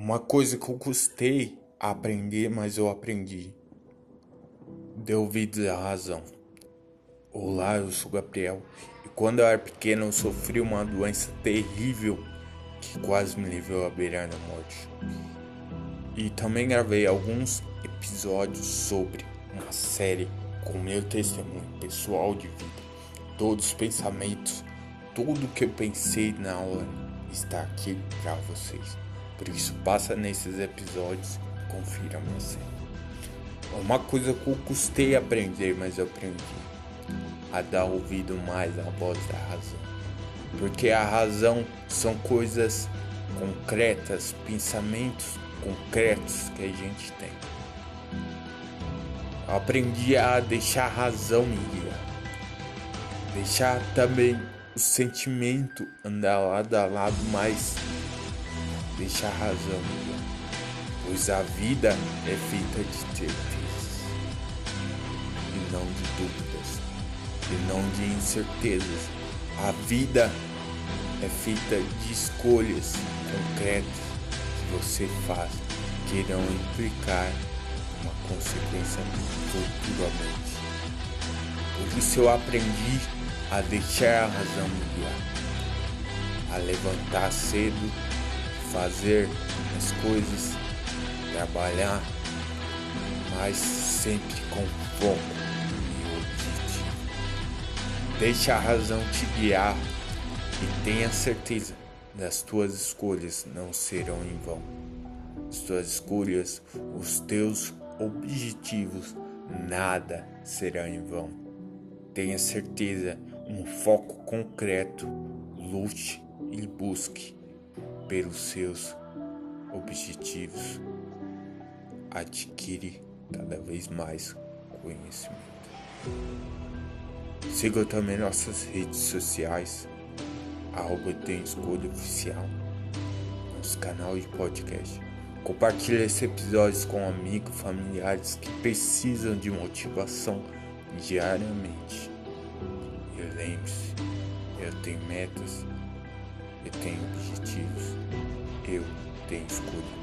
Uma coisa que eu custei a aprender, mas eu aprendi. Deu ouvidos à razão. Olá, eu sou Gabriel. E quando eu era pequeno, eu sofri uma doença terrível que quase me levou à beira da morte. E também gravei alguns episódios sobre uma série com meu testemunho pessoal de vida, todos os pensamentos, tudo que eu pensei na hora está aqui para vocês. Por isso, passa nesses episódios confira série. Uma coisa que eu custei aprender, mas eu aprendi a dar ouvido mais à voz da razão. Porque a razão são coisas concretas, pensamentos concretos que a gente tem. Eu aprendi a deixar a razão me guiar. Deixar também o sentimento andar lado a lado, mas deixar a razão guiar. Pois a vida é feita de certezas e não de dúvidas e não de incertezas. A vida é feita de escolhas concretas que você faz que irão implicar uma consequência futuramente. Por isso eu aprendi a deixar a razão me guiar, a levantar cedo, fazer as coisas, trabalhar, mas sempre com foco e objetivo. Deixa a razão te guiar e tenha certeza das tuas escolhas não serão em vão. As tuas escolhas, os teus objetivos, nada será em vão. Tenha certeza, um foco concreto, lute e busque pelos seus objetivos. Adquire cada vez mais conhecimento. Siga também nossas redes sociais arroba tem escolha oficial, nosso canal de podcast. Compartilhe esse episódio com amigos, familiares que precisam de motivação diariamente. E lembre-se, eu tenho metas, eu tenho objetivos, eu tenho escolha.